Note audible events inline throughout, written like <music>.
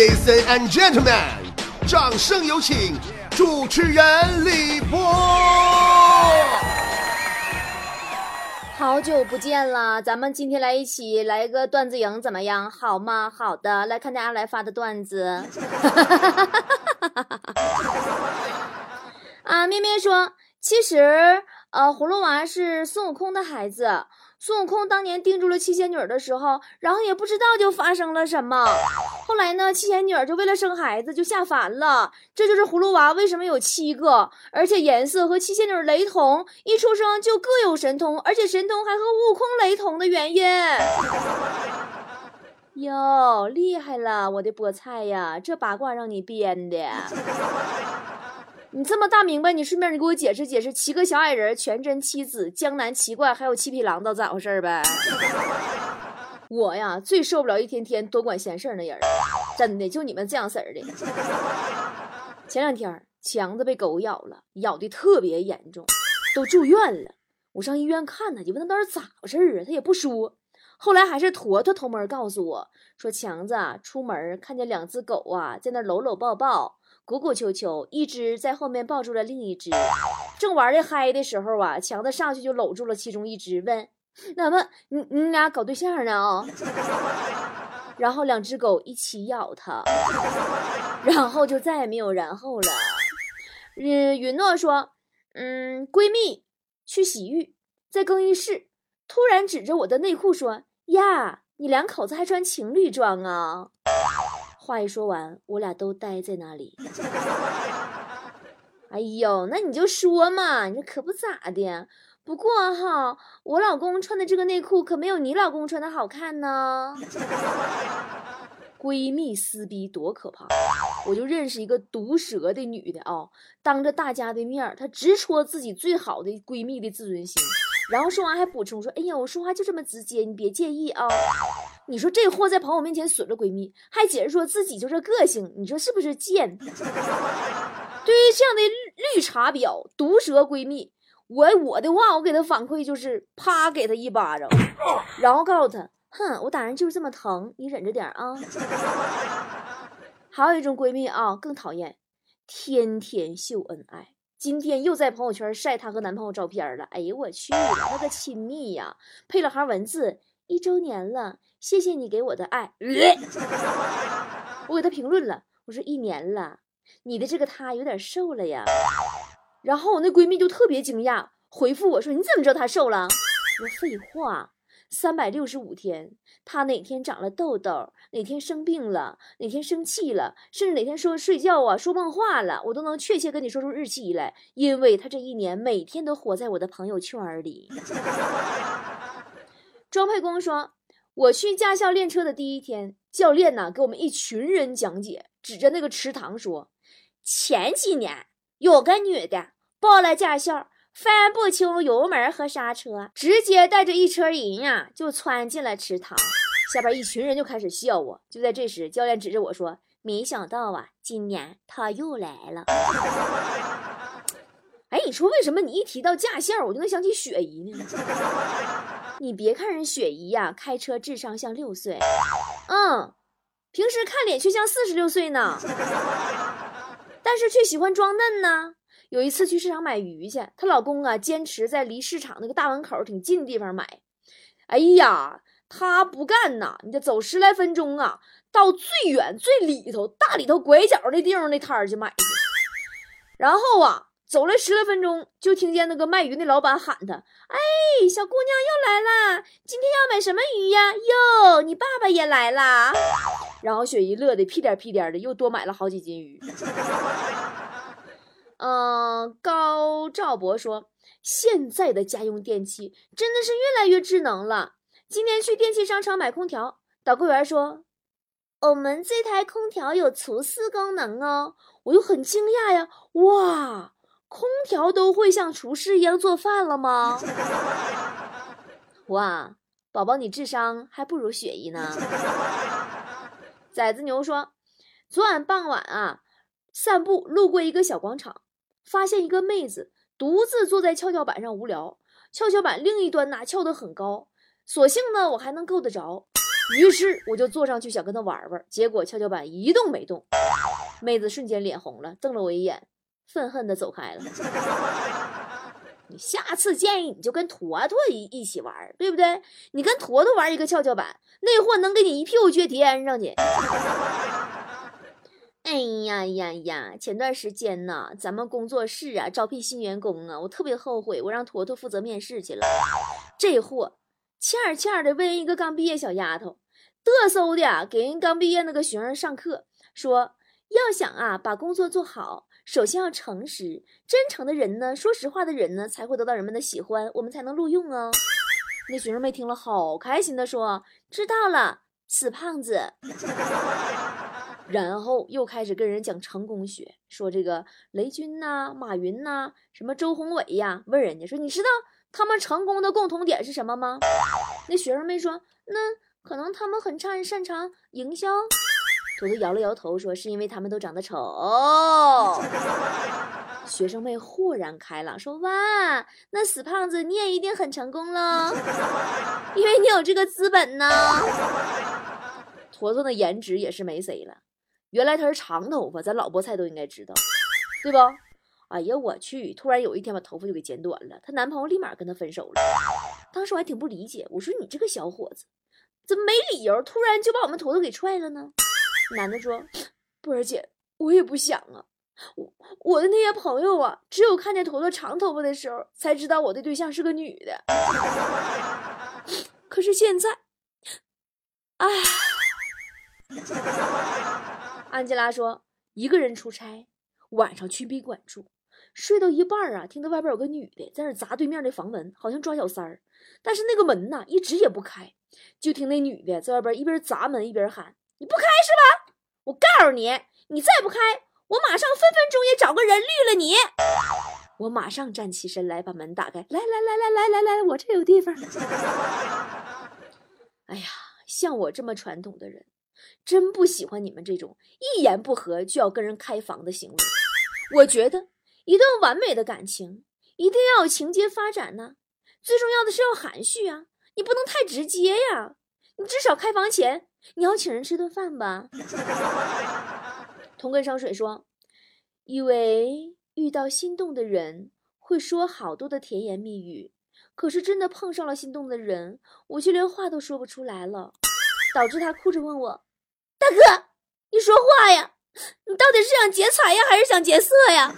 Ladies and gentlemen，掌声有请主持人李波。好久不见了，咱们今天来一起来个段子营怎么样？好吗？好的，来看大家来发的段子。<laughs> 啊，咩咩说，其实呃，葫芦娃是孙悟空的孩子。孙悟空当年定住了七仙女的时候，然后也不知道就发生了什么。后来呢，七仙女就为了生孩子就下凡了。这就是葫芦娃为什么有七个，而且颜色和七仙女雷同，一出生就各有神通，而且神通还和悟空雷同的原因。<laughs> 哟，厉害了，我的菠菜呀！这八卦让你编的。你这么大明白，你顺便你给我解释解释，七个小矮人、全真七子、江南七怪，还有七匹狼，都咋回事呗？<laughs> 我呀，最受不了一天天多管闲事那人，真的，就你们这样式儿的。<laughs> 前两天强子被狗咬了，咬的特别严重，都住院了。我上医院看他，就问他到底咋回事啊？他也不说。后来还是坨坨偷摸告诉我说，强子出门看见两只狗啊，在那搂搂抱抱。鼓鼓秋秋，一只在后面抱住了另一只，正玩的嗨的时候啊，强子上去就搂住了其中一只，问：“那么你你俩搞对象呢？”啊，<laughs> 然后两只狗一起咬他，<laughs> 然后就再也没有然后了。嗯，允诺说：“嗯，闺蜜去洗浴，在更衣室突然指着我的内裤说：‘呀，你两口子还穿情侣装啊？’”话一说完，我俩都呆在那里。<laughs> 哎呦，那你就说嘛，你这可不咋的。不过哈，我老公穿的这个内裤可没有你老公穿的好看呢。闺蜜撕逼多可怕！我就认识一个毒舌的女的啊，当着大家的面，她直戳自己最好的闺蜜的自尊心，然后说完还补充说：“哎呀，我说话就这么直接，你别介意啊。”你说这货在朋友面前损了闺蜜，还解释说自己就这个性，你说是不是贱？<laughs> 对于这样的绿茶婊、毒舌闺蜜，我我的话，我给她反馈就是啪给她一巴掌，然后告诉她，哼，我打人就是这么疼，你忍着点啊。还有一种闺蜜啊，更讨厌，天天秀恩爱，今天又在朋友圈晒她和男朋友照片了。哎呦我去，那个亲密呀，配了行文字，一周年了。谢谢你给我的爱，<laughs> 我给他评论了，我说一年了，你的这个他有点瘦了呀。然后我那闺蜜就特别惊讶，回复我说你怎么知道他瘦了？我说废话，三百六十五天，他哪天长了痘痘，哪天生病了，哪天生气了，甚至哪天说睡觉啊说梦话了，我都能确切跟你说出日期来，因为他这一年每天都活在我的朋友圈里。装配工说。我去驾校练车的第一天，教练呢给我们一群人讲解，指着那个池塘说：“前几年有个女的报了驾校，分不清油门和刹车，直接带着一车人呀就窜进了池塘。”下边一群人就开始笑我。就在这时，教练指着我说：“没想到啊，今年他又来了。<laughs> ”哎，你说为什么你一提到驾校，我就能想起雪姨呢？<laughs> 你别看人雪姨呀，开车智商像六岁，嗯，平时看脸却像四十六岁呢，<laughs> 但是却喜欢装嫩呢。有一次去市场买鱼去，她老公啊坚持在离市场那个大门口挺近的地方买，哎呀，她不干呐，你得走十来分钟啊，到最远最里头大里头拐角那地方那摊儿去买，然后啊。走了十来分钟，就听见那个卖鱼的老板喊他：“哎，小姑娘又来啦！今天要买什么鱼呀？哟，你爸爸也来啦！”然后雪姨乐得屁颠屁颠的，又多买了好几斤鱼。嗯，高兆博说：“现在的家用电器真的是越来越智能了。今天去电器商场买空调，导购员说：‘我们这台空调有除湿功能哦。’我就很惊讶呀，哇！”空调都会像厨师一样做饭了吗？<laughs> 哇，宝宝，你智商还不如雪姨呢。崽子牛说，昨晚傍晚啊，散步路过一个小广场，发现一个妹子独自坐在跷跷板上无聊，跷跷板另一端呐翘得很高，所幸呢我还能够得着，于是我就坐上去想跟她玩玩，结果跷跷板一动没动。妹子瞬间脸红了，瞪了我一眼，愤恨的走开了。<laughs> 你下次建议你就跟坨坨一一起玩，对不对？你跟坨坨玩一个跷跷板，那货能给你一屁股撅天上去。哎呀呀呀！前段时间呢，咱们工作室啊招聘新员工啊，我特别后悔，我让坨坨负责面试去了。这货欠儿欠儿的问一个刚毕业小丫头，嘚瑟的给人刚毕业那个学生上课，说要想啊把工作做好，首先要诚实、真诚的人呢，说实话的人呢，才会得到人们的喜欢，我们才能录用哦。那学生妹听了好开心的说：“知道了，死胖子。”然后又开始跟人讲成功学，说这个雷军呐、马云呐、什么周鸿伟呀，问人家说：“你知道他们成功的共同点是什么吗？”那学生妹说：“那可能他们很擅擅长营销。”坨坨摇了摇头说：“是因为他们都长得丑。”学生妹豁然开朗说：“哇，那死胖子你也一定很成功喽，因为你有这个资本呢。”坨坨的颜值也是没谁了。原来他是长头发，咱老菠菜都应该知道，对不？哎呀，我去！突然有一天把头发就给剪短了，她男朋友立马跟她分手了。当时我还挺不理解，我说你这个小伙子，怎么没理由突然就把我们坨坨给踹了呢？男的说：“波儿姐，我也不想啊，我我的那些朋友啊，只有看见坨坨长头发的时候，才知道我的对象是个女的。<laughs> 可是现在，哎。”安吉拉说：“一个人出差，晚上去宾馆住，睡到一半啊，听到外边有个女的在那砸对面的房门，好像抓小三儿。但是那个门呐，一直也不开，就听那女的在外边一边砸门一边喊：‘你不开是吧？我告诉你，你再不开，我马上分分钟也找个人绿了你。’我马上站起身来，把门打开，来来来来来来来，我这有地方。<laughs> 哎呀，像我这么传统的人。”真不喜欢你们这种一言不合就要跟人开房的行为。我觉得一段完美的感情一定要有情节发展呢，最重要的是要含蓄啊，你不能太直接呀。你至少开房前你要请人吃顿饭吧。<laughs> 同根生水说，以为遇到心动的人会说好多的甜言蜜语，可是真的碰上了心动的人，我却连话都说不出来了，导致他哭着问我。大哥，你说话呀！你到底是想劫财呀，还是想劫色呀？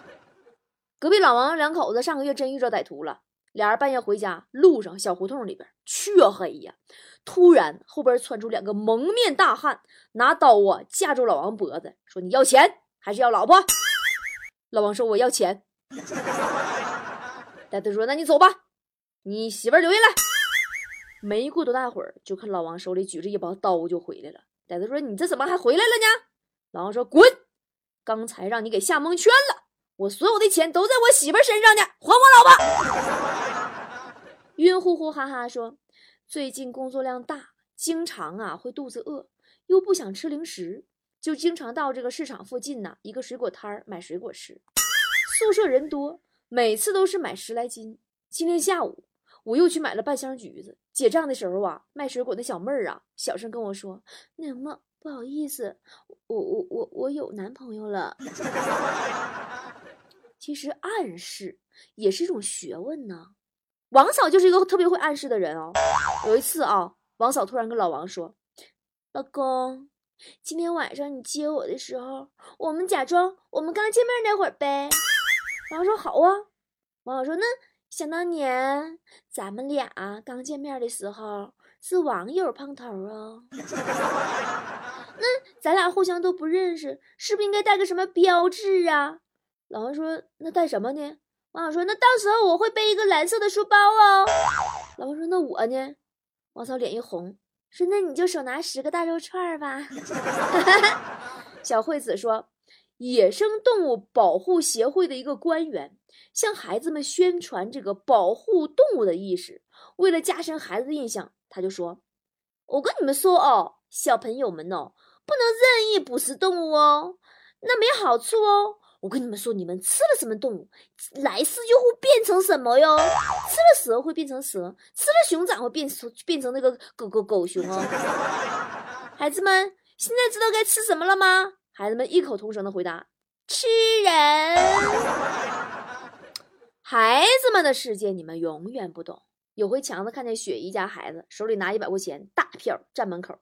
<laughs> 隔壁老王两口子上个月真遇着歹徒了，俩人半夜回家，路上小胡同里边黢黑呀，突然后边窜出两个蒙面大汉，拿刀啊架住老王脖子，说：“你要钱还是要老婆？”老王说：“我要钱。”歹徒说：“那你走吧，你媳妇留下来。”没过多大会儿，就看老王手里举着一把刀就回来了。歹徒说：“你这怎么还回来了呢？”老王说：“滚！刚才让你给吓蒙圈了。我所有的钱都在我媳妇身上呢，还我老婆！” <laughs> 晕乎乎哈哈说：“最近工作量大，经常啊会肚子饿，又不想吃零食，就经常到这个市场附近呐一个水果摊儿买水果吃。宿舍人多，每次都是买十来斤。今天下午。”我又去买了半箱橘子，结账的时候啊，卖水果的小妹儿啊，小声跟我说：“那什么不好意思，我我我我有男朋友了。<laughs> ”其实暗示也是一种学问呢。王嫂就是一个特别会暗示的人哦。有一次啊，王嫂突然跟老王说：“老公，今天晚上你接我的时候，我们假装我们刚见面那会儿呗。”王说：“好啊。”王嫂说：“那。”想当年咱们俩刚见面的时候是网友碰头哦，<laughs> 那咱俩互相都不认识，是不是应该带个什么标志啊？老王说：“那带什么呢？”王嫂说：“那到时候我会背一个蓝色的书包哦。”老王说：“那我呢？”王嫂脸一红，说：“那你就手拿十个大肉串吧。<laughs> ”小惠子说。野生动物保护协会的一个官员向孩子们宣传这个保护动物的意识。为了加深孩子的印象，他就说：“我跟你们说哦，小朋友们哦，不能任意捕食动物哦，那没好处哦，我跟你们说，你们吃了什么动物，来世就会变成什么哟？吃了蛇会变成蛇，吃了熊掌会变成变成那个狗狗狗熊哦。<laughs> 孩子们，现在知道该吃什么了吗？孩子们异口同声的回答：吃人。<laughs> 孩子们的世界你们永远不懂。有回强子看见雪姨家孩子手里拿一百块钱大票站门口，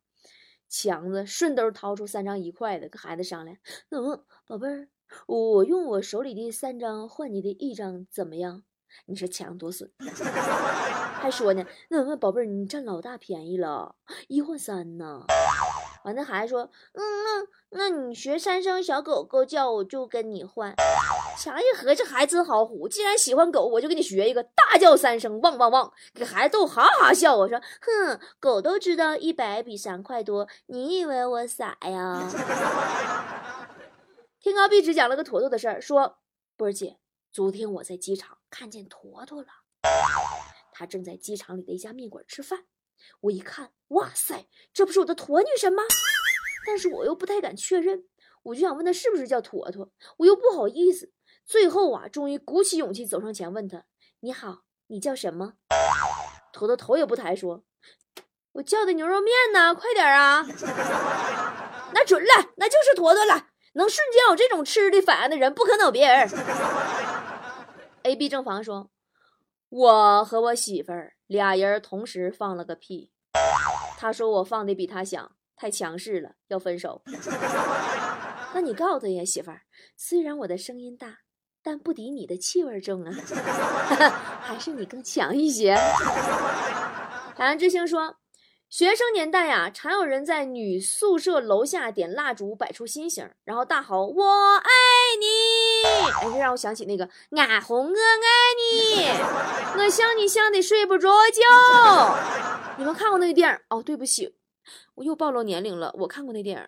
强子顺兜掏出三张一块的，跟孩子商量：“嗯，宝贝儿。”我用我手里的三张换你的一张，怎么样？你说强多损，还说呢？那那宝贝儿，你占老大便宜了，一换三呢。完，那孩子说，嗯，那那你学三声小狗狗叫，我就跟你换。强一合计，还真好唬，既然喜欢狗，我就给你学一个，大叫三声，汪汪汪，给孩子逗哈哈笑。我说，哼，狗都知道一百比三块多，你以为我傻呀？<laughs> 天高壁纸讲了个坨坨的事儿，说波儿姐，昨天我在机场看见坨坨了，他正在机场里的一家面馆吃饭。我一看，哇塞，这不是我的坨女神吗？但是我又不太敢确认，我就想问她是不是叫坨坨，我又不好意思。最后啊，终于鼓起勇气走上前问她：“你好，你叫什么？”坨坨头也不抬说：“我叫的牛肉面呢，快点啊！” <laughs> 那准了，那就是坨坨了。能瞬间有这种吃的反应的人，不可能有别人。A、B 正房说：“我和我媳妇儿俩人同时放了个屁，他说我放的比他响，太强势了，要分手。<laughs> 那你告诉他呀，媳妇儿，虽然我的声音大，但不敌你的气味重啊，<laughs> 还是你更强一些。”海岸之星说。学生年代呀，常有人在女宿舍楼下点蜡烛，摆出心形，然后大吼“我爱你”。哎，这让我想起那个“俺红我爱你”，我想你想的睡不着觉。你们看过那个电影？哦，对不起，我又暴露年龄了。我看过那电影。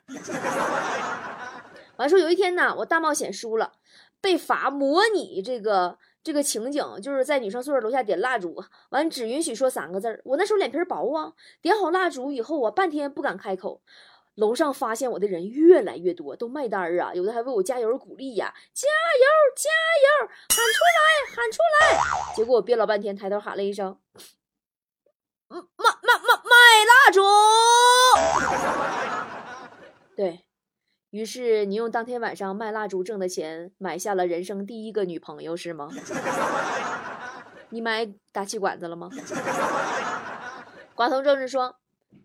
完说有一天呢，我大冒险输了，被罚模拟这个。这个情景就是在女生宿舍楼下点蜡烛，完只允许说三个字儿。我那时候脸皮薄啊，点好蜡烛以后，我半天不敢开口。楼上发现我的人越来越多，都卖单儿啊，有的还为我加油鼓励呀，加油加油，喊出来喊出来。结果我憋老半天，抬头喊了一声：“卖卖卖卖蜡烛。<laughs> ”对。于是你用当天晚上卖蜡烛挣的钱买下了人生第一个女朋友是吗？<laughs> 你买打气管子了吗？<laughs> 寡头正是说，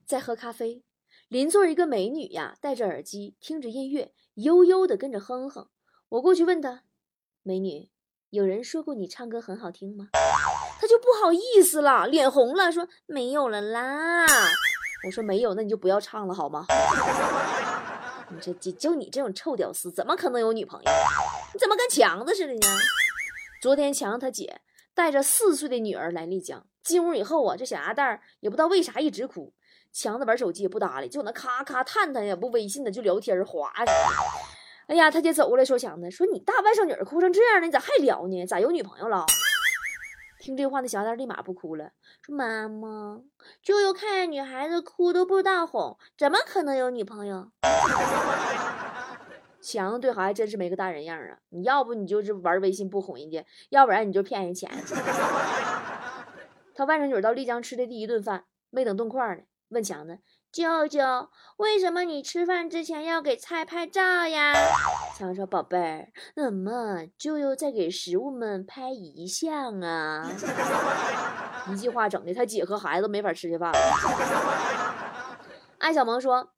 在喝咖啡，邻座一个美女呀，戴着耳机听着音乐，悠悠的跟着哼哼。我过去问她，美女，有人说过你唱歌很好听吗？他就不好意思了，脸红了，说没有了啦。我说没有，那你就不要唱了好吗？你这就就你这种臭屌丝，怎么可能有女朋友？你怎么跟强子似的呢？昨天强子他姐带着四岁的女儿来丽江，进屋以后啊，这小丫蛋儿也不知道为啥一直哭。强子玩手机也不搭理，就那咔咔探探也不微信的就聊天划着。哎呀，他姐走过来说强子，说你大外甥女儿哭成这样了，你咋还聊呢？咋有女朋友了？听这话，的小蛋立马不哭了，说：“妈妈，舅舅看见女孩子哭都不知道哄，怎么可能有女朋友？” <laughs> 强对孩子真是没个大人样啊！你要不你就是玩微信不哄人家，要不然你就骗人钱。<laughs> 他外甥女到丽江吃的第一顿饭，没等动筷呢，问强子。舅舅，为什么你吃饭之前要给菜拍照呀？强说：“宝贝儿，怎么舅舅在给食物们拍遗像啊？” <laughs> 一句话整的他姐和孩子没法吃下饭了。艾小萌说：“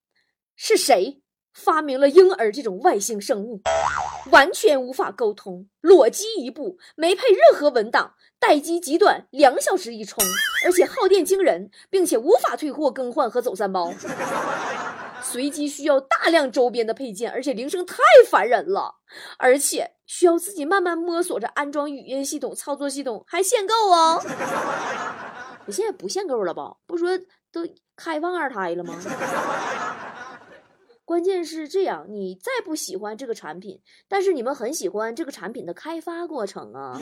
是谁发明了婴儿这种外星生物？完全无法沟通，裸机一部，没配任何文档。”待机极短，两小时一充，而且耗电惊人，并且无法退货、更换和走三包。<laughs> 随机需要大量周边的配件，而且铃声太烦人了，而且需要自己慢慢摸索着安装语音系统、操作系统，还限购哦。<laughs> 我现在不限购了吧？不说都开放二胎了吗？关键是这样，你再不喜欢这个产品，但是你们很喜欢这个产品的开发过程啊。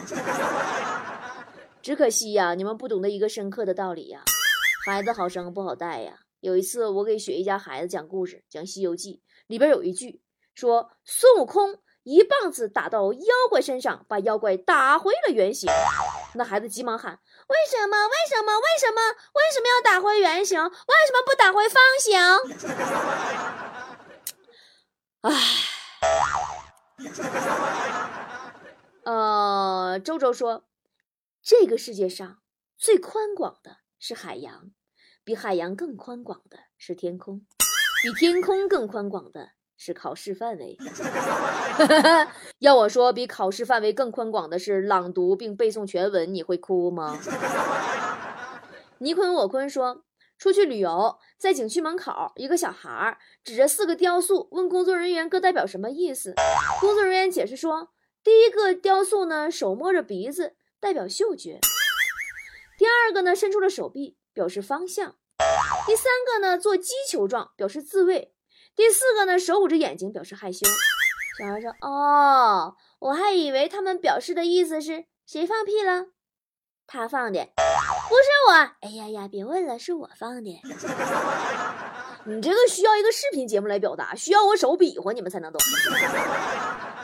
<laughs> 只可惜呀，你们不懂得一个深刻的道理呀，孩子好生不好带呀。有一次，我给雪姨家孩子讲故事，讲《西游记》，里边有一句说孙悟空一棒子打到妖怪身上，把妖怪打回了原形。那孩子急忙喊：“为什么？为什么？为什么？为什么要打回原形？为什么不打回方形？” <laughs> 唉，<laughs> 呃，周周说，这个世界上最宽广的是海洋，比海洋更宽广的是天空，比天空更宽广的。是考试范围。<laughs> 要我说，比考试范围更宽广的是朗读并背诵全文，你会哭吗？<laughs> 你坤我坤说，出去旅游，在景区门口，一个小孩指着四个雕塑，问工作人员各代表什么意思。工作人员解释说，第一个雕塑呢，手摸着鼻子，代表嗅觉；第二个呢，伸出了手臂，表示方向；第三个呢，做击球状，表示自卫。第四个呢，手捂着眼睛表示害羞。小孩说：“哦，我还以为他们表示的意思是谁放屁了？他放的，不是我。哎呀呀，别问了，是我放的。你这个需要一个视频节目来表达，需要我手比划你们才能懂。”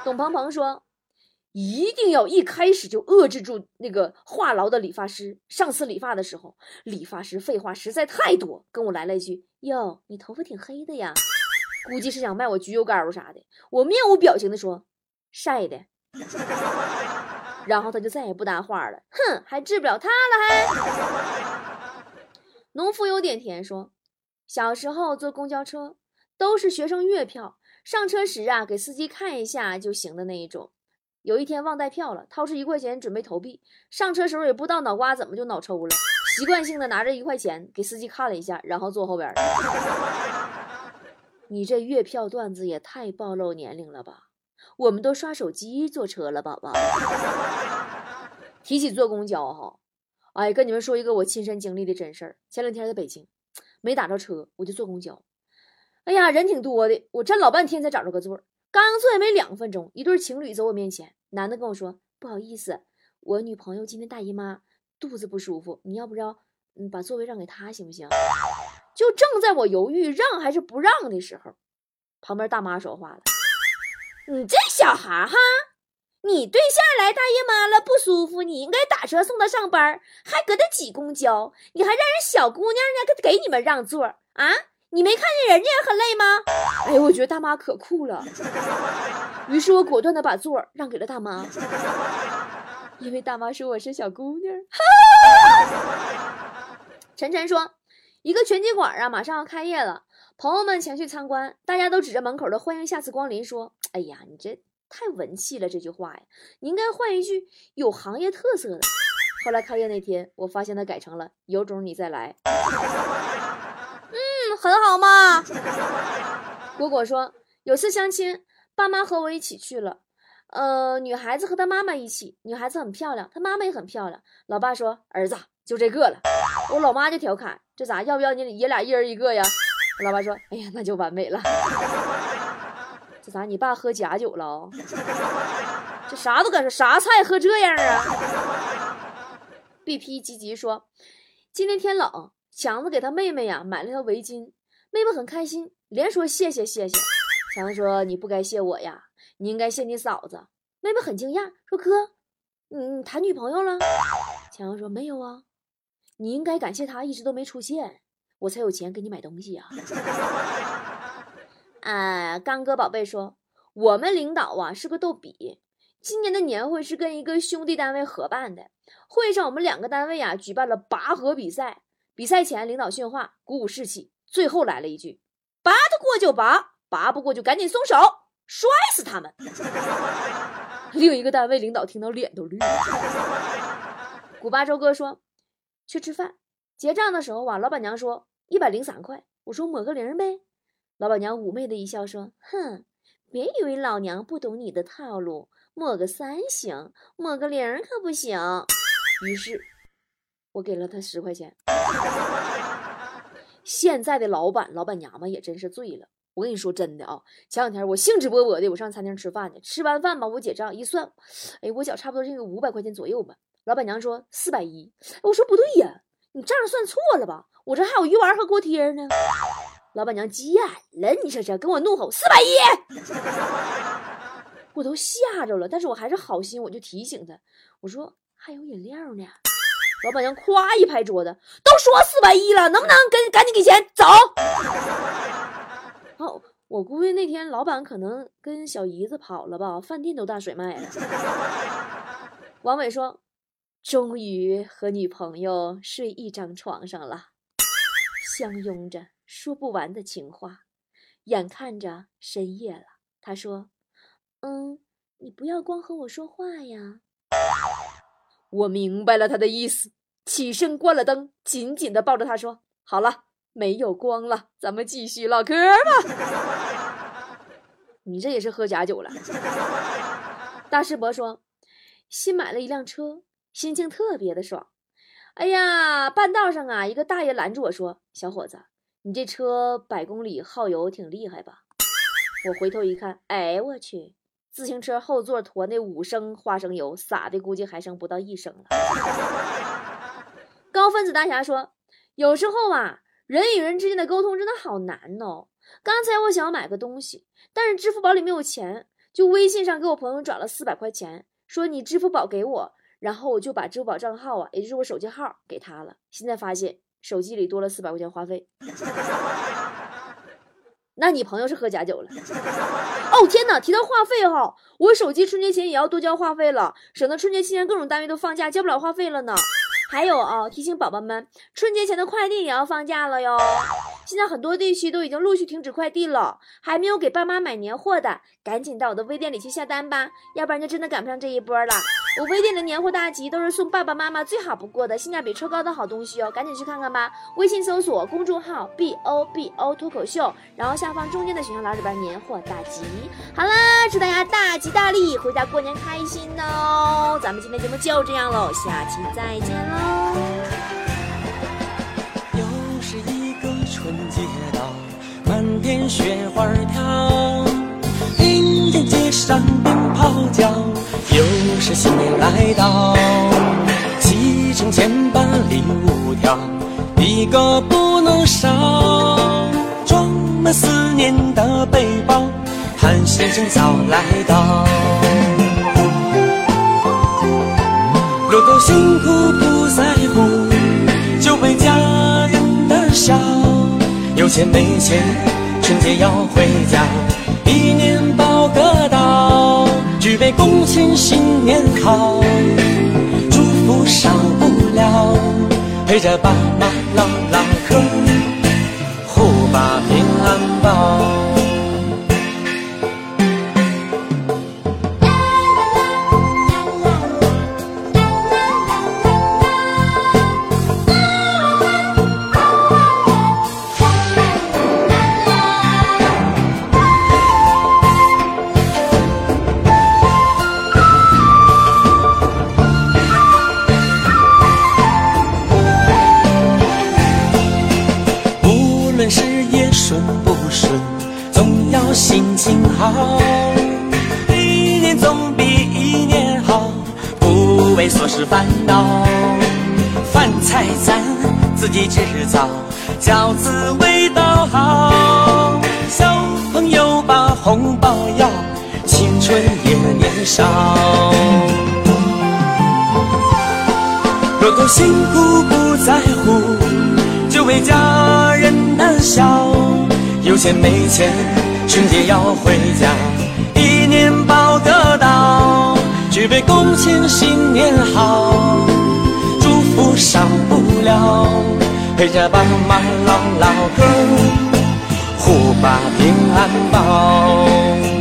董鹏鹏说：“一定要一开始就遏制住那个话痨的理发师。上次理发的时候，理发师废话实在太多，跟我来了一句：‘哟，你头发挺黑的呀。’”估计是想卖我焗油膏啥的，我面无表情的说：“晒的。”然后他就再也不搭话了。哼，还治不了他了还？农夫有点甜说：“小时候坐公交车都是学生月票，上车时啊给司机看一下就行的那一种。有一天忘带票了，掏出一块钱准备投币，上车时候也不知道脑瓜怎么就脑抽了，习惯性的拿着一块钱给司机看了一下，然后坐后边。<laughs> ”你这月票段子也太暴露年龄了吧！我们都刷手机坐车了，宝宝。提起坐公交哈，哎，跟你们说一个我亲身经历的真事儿。前两天在北京，没打着车，我就坐公交。哎呀，人挺多的，我站老半天才找着个座儿。刚坐也没两分钟，一对情侣走我面前，男的跟我说：“不好意思，我女朋友今天大姨妈，肚子不舒服，你要不要嗯把座位让给她行不行？”就正在我犹豫让还是不让的时候，旁边大妈说话了：“你这小孩哈，你对象来大姨妈了不舒服，你应该打车送她上班，还搁这挤公交，你还让人小姑娘呢给给你们让座啊？你没看见人家也很累吗？”哎呦，我觉得大妈可酷了，于是我果断的把座让给了大妈，因为大妈说我是小姑娘。<laughs> 晨晨说。一个拳击馆啊，马上要开业了，朋友们前去参观，大家都指着门口的“欢迎下次光临”说：“哎呀，你这太文气了，这句话呀，你应该换一句有行业特色的。”后来开业那天，我发现他改成了“有种你再来”。嗯，很好嘛。果果说，有次相亲，爸妈和我一起去了，呃，女孩子和她妈妈一起，女孩子很漂亮，她妈妈也很漂亮。老爸说：“儿子。”就这个了，我老妈就调侃：“这咋？要不要你爷俩一人一个呀？”老爸说：“哎呀，那就完美了。这咋？你爸喝假酒了？这啥都敢说，啥菜喝这样啊？”B P 吉吉说：“今天天冷，强子给他妹妹呀买了条围巾，妹妹很开心，连说谢谢谢谢。强子说：你不该谢我呀，你应该谢你嫂子。妹妹很惊讶，说：哥，你谈女朋友了？强子说：没有啊。”你应该感谢他一直都没出现，我才有钱给你买东西呀。啊，<laughs> 刚哥宝贝说，我们领导啊是个逗比。今年的年会是跟一个兄弟单位合办的，会上我们两个单位啊举办了拔河比赛。比赛前，领导训话，鼓舞士气，最后来了一句：“拔得过就拔，拔不过就赶紧松手，摔死他们。” <laughs> 另一个单位领导听到脸都绿了。古巴周哥说。去吃饭，结账的时候啊，老板娘说一百零三块，我说抹个零呗。老板娘妩媚的一笑说：“哼，别以为老娘不懂你的套路，抹个三行，抹个零可不行。”于是，我给了他十块钱。现在的老板老板娘们也真是醉了。我跟你说真的啊，前两天我兴致勃勃的，我上餐厅吃饭去，吃完饭吧，我结账一算，哎，我缴差不多是个五百块钱左右吧。老板娘说四百一，我说不对呀，你账算错了吧？我这还有鱼丸和锅贴呢。老板娘急眼了，你说这跟我怒吼四百一，我都吓着了，但是我还是好心，我就提醒他，我说还有饮料呢。老板娘咵一拍桌子，都说四百一了，能不能跟赶紧给钱走？好，<laughs> 我估计那天老板可能跟小姨子跑了吧，饭店都大甩卖了。<laughs> 王伟说：“终于和女朋友睡一张床上了，相拥着说不完的情话，眼看着深夜了。”他说：“嗯，你不要光和我说话呀。”我明白了他的意思，起身关了灯，紧紧的抱着他说：“好了，没有光了，咱们继续唠嗑吧。”你这也是喝假酒了。大师伯说：“新买了一辆车，心情特别的爽。哎呀，半道上啊，一个大爷拦住我说：‘小伙子，你这车百公里耗油挺厉害吧？’我回头一看，哎，我去！”自行车后座驮那五升花生油，撒的估计还剩不到一升了。高分子大侠说：“有时候啊，人与人之间的沟通真的好难哦。刚才我想要买个东西，但是支付宝里没有钱，就微信上给我朋友转了四百块钱，说你支付宝给我，然后我就把支付宝账号啊，也就是我手机号给他了。现在发现手机里多了四百块钱话费。<laughs> ”那你朋友是喝假酒了？哦天哪！提到话费哈，我手机春节前也要多交话费了，省得春节期间各种单位都放假，交不了话费了呢。还有啊，提醒宝宝们，春节前的快递也要放假了哟。现在很多地区都已经陆续停止快递了，还没有给爸妈买年货的，赶紧到我的微店里去下单吧，要不然就真的赶不上这一波了。我微店的年货大集都是送爸爸妈妈最好不过的，性价比超高的好东西哦，赶紧去看看吧！微信搜索公众号 B O B O 脱口秀，然后下方中间的选项栏里边年货大集。好啦，祝大家大吉大利，回家过年开心哦！咱们今天节目就这样喽，下期再见喽！又是一个春节到，满天雪花飘，是新年来到，启程前把礼物挑，一个不能少，装满思念的背包，盼先生早来到。若够辛苦不在乎，就为家人的笑，有钱没钱，春节要回家，一年报个到。举杯共庆新年好，祝福少不了，陪着爸妈唠唠嗑，饭菜咱自己制造，饺子味道好。小朋友把红包要，青春也年少。若够辛苦不在乎，就为家人难笑。有钱没钱，春节要回家，一年报个到。举杯共庆新年好，祝福少不了，陪着爸妈唠唠嗑，互把平安报。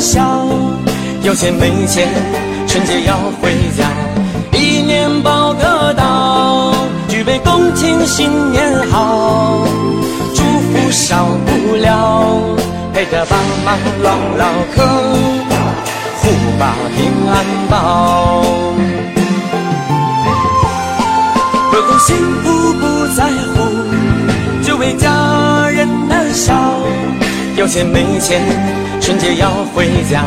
笑。有钱没钱，春节要回家，一年报个到，举杯共庆新年好，祝福少不了。陪着爸妈唠唠嗑，互把平安报。若有幸福不在乎，就为家。有钱没钱，春节要回家，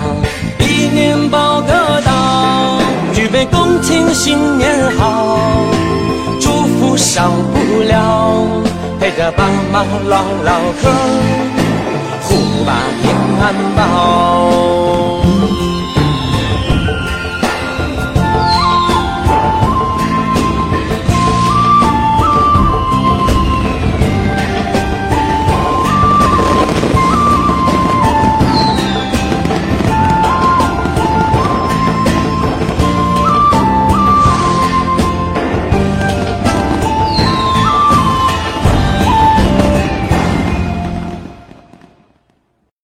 一年报个到。举杯共庆新年好，祝福少不了，陪着爸妈唠唠嗑，互把平安报。